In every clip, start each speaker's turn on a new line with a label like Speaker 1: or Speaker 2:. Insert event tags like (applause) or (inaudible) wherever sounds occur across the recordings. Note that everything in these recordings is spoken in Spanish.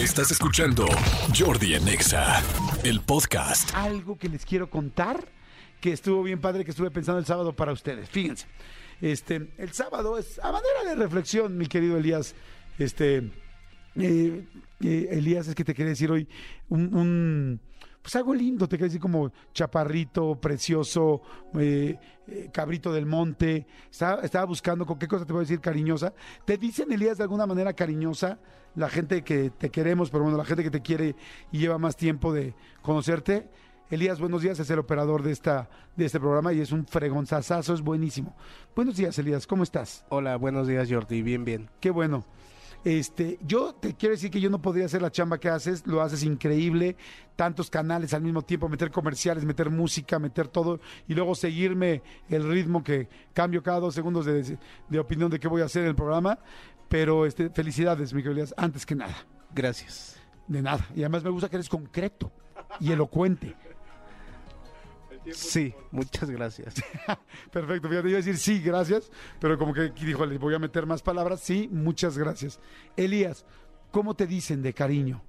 Speaker 1: Estás escuchando Jordi en Exa, el podcast.
Speaker 2: algo que les quiero contar que estuvo bien padre que estuve pensando el sábado para ustedes. Fíjense, este, el sábado es a manera de reflexión, mi querido Elías. Este, eh, eh, Elías, es que te quería decir hoy un- pues algo lindo, te quería decir como chaparrito, precioso, eh, eh, cabrito del monte. Estaba, estaba buscando con qué cosa te voy a decir cariñosa. ¿Te dicen, Elías, de alguna manera cariñosa? La gente que te queremos, pero bueno, la gente que te quiere y lleva más tiempo de conocerte. Elías, buenos días, es el operador de, esta, de este programa y es un fregonzazazo, es buenísimo. Buenos días, Elías, ¿cómo estás?
Speaker 3: Hola, buenos días Jordi, bien, bien.
Speaker 2: Qué bueno. Este, yo te quiero decir que yo no podría hacer la chamba que haces, lo haces increíble, tantos canales al mismo tiempo, meter comerciales, meter música, meter todo y luego seguirme el ritmo que cambio cada dos segundos de, de opinión de qué voy a hacer en el programa. Pero este, felicidades, Miguel Elías, antes que nada,
Speaker 3: Gracias.
Speaker 2: de nada. Y además me gusta que eres concreto y elocuente.
Speaker 3: Sí, muchas gracias. (laughs)
Speaker 2: Perfecto, fíjate, iba a decir sí, gracias, pero como que dijo, le voy a meter más palabras, sí, muchas gracias. Elías, ¿cómo te dicen de cariño?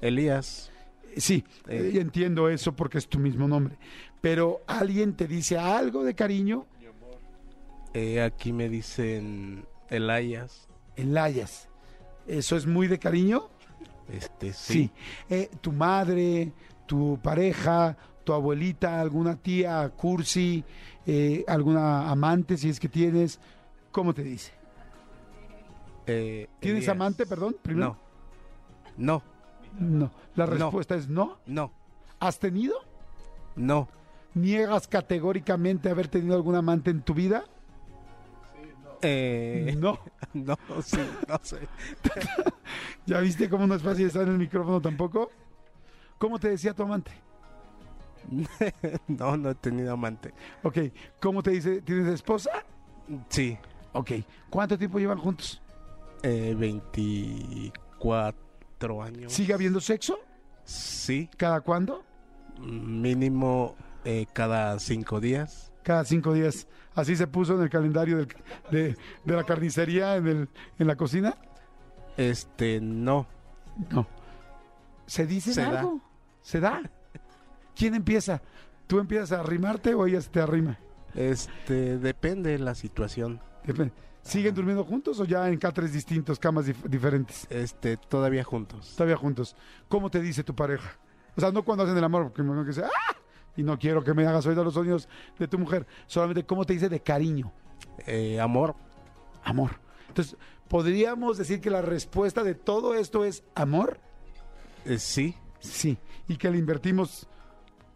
Speaker 3: Elías,
Speaker 2: Sí,
Speaker 3: Eh.
Speaker 2: eh, entiendo eso porque es tu mismo nombre, pero ¿alguien te dice algo de cariño?
Speaker 3: eh, aquí me dicen Elayas.
Speaker 2: Elayas, ¿eso es muy de cariño?
Speaker 3: Este,
Speaker 2: Sí.
Speaker 3: sí.
Speaker 2: Eh, ¿Tu madre, tu pareja, tu abuelita, alguna tía, cursi, eh, alguna amante, si es que tienes, ¿cómo te dice?
Speaker 3: Eh,
Speaker 2: ¿Tienes
Speaker 3: Elías.
Speaker 2: amante, perdón? Primero.
Speaker 3: No, no,
Speaker 2: No. La
Speaker 3: No.
Speaker 2: respuesta es no.
Speaker 3: no,
Speaker 2: ¿Has tenido?
Speaker 3: no.
Speaker 2: ¿Niegas categóricamente haber tenido algún amante en tu vida?
Speaker 3: Eh,
Speaker 2: No. (laughs)
Speaker 3: no, sí, no sé. (laughs)
Speaker 2: ¿Ya viste cómo no es fácil estar en el micrófono tampoco? ¿Cómo te decía tu amante? (laughs)
Speaker 3: No, no he tenido amante.
Speaker 2: Ok. ¿Cómo te dice? ¿Tienes esposa?
Speaker 3: Sí,
Speaker 2: Ok. ¿Cuánto tiempo llevan juntos?
Speaker 3: eh, 24 años.
Speaker 2: ¿Sigue habiendo sexo?
Speaker 3: Sí,
Speaker 2: ¿Cada cuándo?
Speaker 3: mínimo eh, cada cinco días.
Speaker 2: Cada cinco días. ¿Así se puso en el calendario del- de, de la carnicería en, el, en la cocina?
Speaker 3: Este, no.
Speaker 2: No. ¿Se dice
Speaker 3: Se da.
Speaker 2: algo? ¿Se da? ¿Quién empieza? ¿Tú empiezas a arrimarte o ella se te arrima?
Speaker 3: Este, depende de la situación.
Speaker 2: Depende. ¿Siguen durmiendo juntos o ya en catres distintos, camas dif- diferentes?
Speaker 3: Este, todavía juntos.
Speaker 2: Todavía juntos. ¿Cómo te dice tu pareja? O sea, no cuando hacen el amor, porque me que dice, ¡ah! Y no quiero que me hagas oír los sonidos de tu mujer. Solamente, ¿cómo te dice de cariño?
Speaker 3: Eh, amor,
Speaker 2: Amor. Entonces, ¿podríamos decir que la respuesta de todo esto es amor?
Speaker 3: eh, sí.
Speaker 2: Sí. ¿Y que le invertimos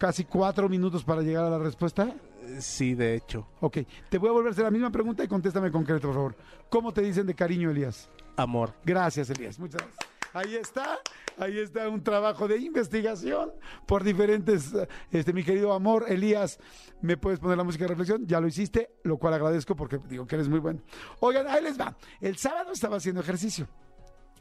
Speaker 2: casi cuatro minutos para llegar a la respuesta?
Speaker 3: Sí, de hecho.
Speaker 2: Ok. Te voy a volver a hacer la misma pregunta y contéstame concreto, por favor. ¿Cómo te dicen de cariño, Elías?
Speaker 3: Amor.
Speaker 2: Gracias, Elías. Muchas gracias. Ahí está, ahí está un trabajo de investigación por diferentes, este, mi querido amor, Elías, ¿me puedes poner la música de reflexión? Ya lo hiciste, lo cual agradezco porque digo que eres muy bueno. Oigan, ahí les va. El sábado estaba haciendo ejercicio.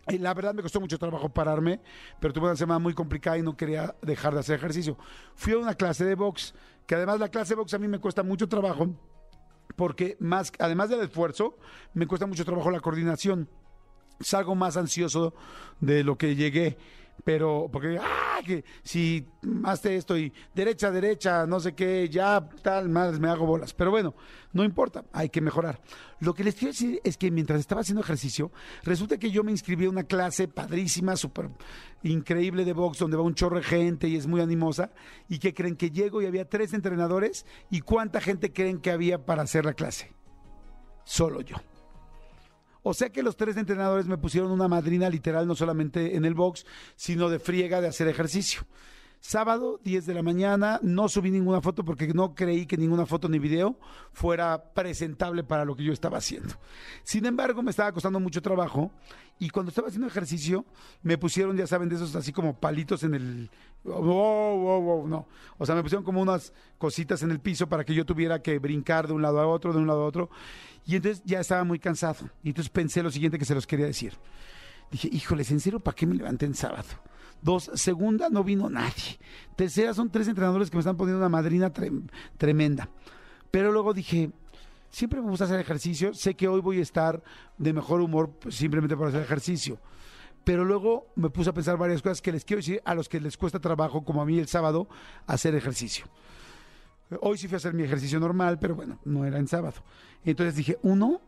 Speaker 2: La verdad me costó mucho trabajo pararme, pero tuve una semana muy complicada y no quería dejar de hacer ejercicio. Fui a una clase de box, que además la clase de box a mí me cuesta mucho trabajo, porque más, además del esfuerzo, me cuesta mucho trabajo la coordinación salgo más ansioso de lo que llegué. Pero, porque, ah, que si hazte esto y derecha, derecha, no sé qué, ya tal, más me hago bolas. Pero bueno, no importa, hay que mejorar. Lo que les quiero decir es que mientras estaba haciendo ejercicio, resulta que yo me inscribí a una clase padrísima, súper increíble de box, donde va un chorro de gente y es muy animosa. Y que creen que llego y había tres entrenadores. ¿Y cuánta gente creen que había para hacer la clase? Solo yo. O sea que los tres entrenadores me pusieron una madrina literal, no solamente en el box, sino de friega de hacer ejercicio. Sábado, 10 de la mañana, no subí ninguna foto porque no creí que ninguna foto ni video fuera presentable para lo que yo estaba haciendo. Sin embargo, me estaba costando mucho trabajo y cuando estaba haciendo ejercicio me pusieron, ya saben, de esos así como palitos en el... Wow, wow, wow, no. O sea, me pusieron como unas cositas en el piso para que yo tuviera que brincar de un lado a otro, de un lado a otro. Y entonces ya estaba muy cansado. Y entonces pensé lo siguiente que se los quería decir. Dije, híjoles, ¿en serio para qué me levanté en sábado? Dos, segunda, no vino nadie. Tercera, son tres entrenadores que me están poniendo una madrina trem- tremenda. Pero luego dije, siempre me gusta hacer ejercicio. Sé que hoy voy a estar de mejor humor simplemente por hacer ejercicio. Pero luego me puse a pensar varias cosas que les quiero decir a los que les cuesta trabajo, como a mí el sábado, hacer ejercicio. Hoy sí fui a hacer mi ejercicio normal, pero bueno, no era en sábado. Entonces dije, uno,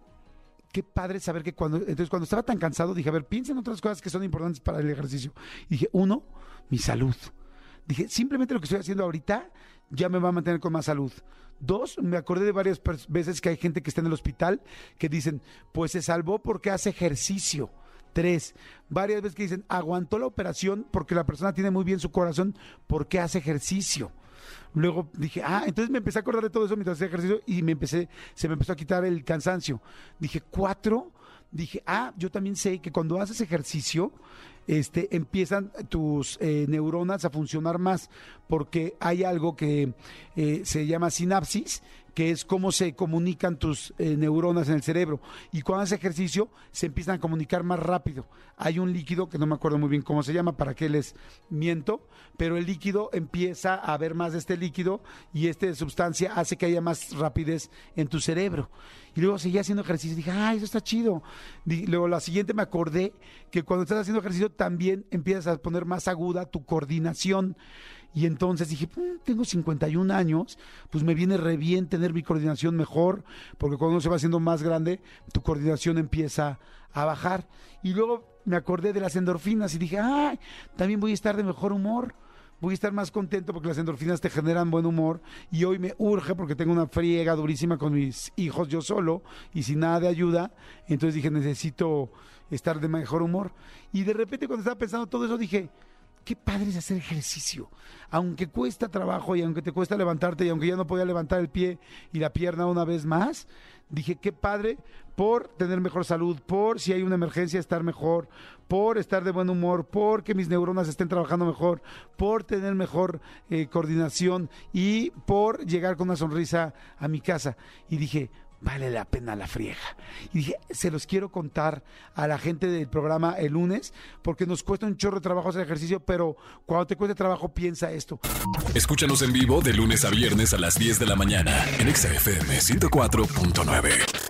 Speaker 2: qué padre saber que cuando, entonces cuando estaba tan cansado, dije, a ver, piensa en otras cosas que son importantes para el ejercicio. Y dije, uno, mi salud. Dije, simplemente lo que estoy haciendo ahorita ya me va a mantener con más salud. Dos, me acordé de varias veces que hay gente que está en el hospital que dicen, pues se salvó porque hace ejercicio. Tres, varias veces que dicen, aguantó la operación porque la persona tiene muy bien su corazón porque hace ejercicio. Luego dije, ah, entonces me empecé a acordar de todo eso mientras hacía ejercicio y me empecé, se me empezó a quitar el cansancio. Dije, cuatro, dije, ah, yo también sé que cuando haces ejercicio, este, empiezan tus eh, neuronas a funcionar más, porque hay algo que eh, se llama sinapsis, que es cómo se comunican tus eh, neuronas en el cerebro. Y cuando haces ejercicio, se empiezan a comunicar más rápido. Hay un líquido, que no me acuerdo muy bien cómo se llama, para qué les miento, pero el líquido empieza a haber más de este líquido y esta sustancia hace que haya más rapidez en tu cerebro. Y luego seguía haciendo ejercicio y dije, ah, eso está chido. Di- Luego la siguiente me acordé que cuando estás haciendo ejercicio también empiezas a poner más aguda tu coordinación. Y entonces dije, "Mm, tengo 51 años, pues me viene re bien tener mi coordinación mejor, porque cuando uno se va haciendo más grande, tu coordinación empieza a bajar. Y luego me acordé de las endorfinas y dije, ay, también voy a estar de mejor humor. Voy a estar más contento porque las endorfinas te generan buen humor y hoy me urge porque tengo una friega durísima con mis hijos yo solo y sin nada de ayuda. Entonces dije, necesito estar de mejor humor. Y de repente cuando estaba pensando todo eso dije, qué padre es hacer ejercicio. Aunque cuesta trabajo y aunque te cuesta levantarte y aunque ya no podía levantar el pie y la pierna una vez más, dije, qué padre por tener mejor salud, por si hay una emergencia estar mejor, por estar de buen humor, por que mis neuronas estén trabajando mejor, por tener mejor eh, coordinación y por llegar con una sonrisa a mi casa. Y dije, vale la pena la friega. Y dije, se los quiero contar a la gente del programa el lunes, porque nos cuesta un chorro de trabajo hacer ejercicio, pero cuando te cueste trabajo, piensa esto.
Speaker 1: Escúchanos en vivo de lunes a viernes a las 10 de la mañana en Exa FM 104.9.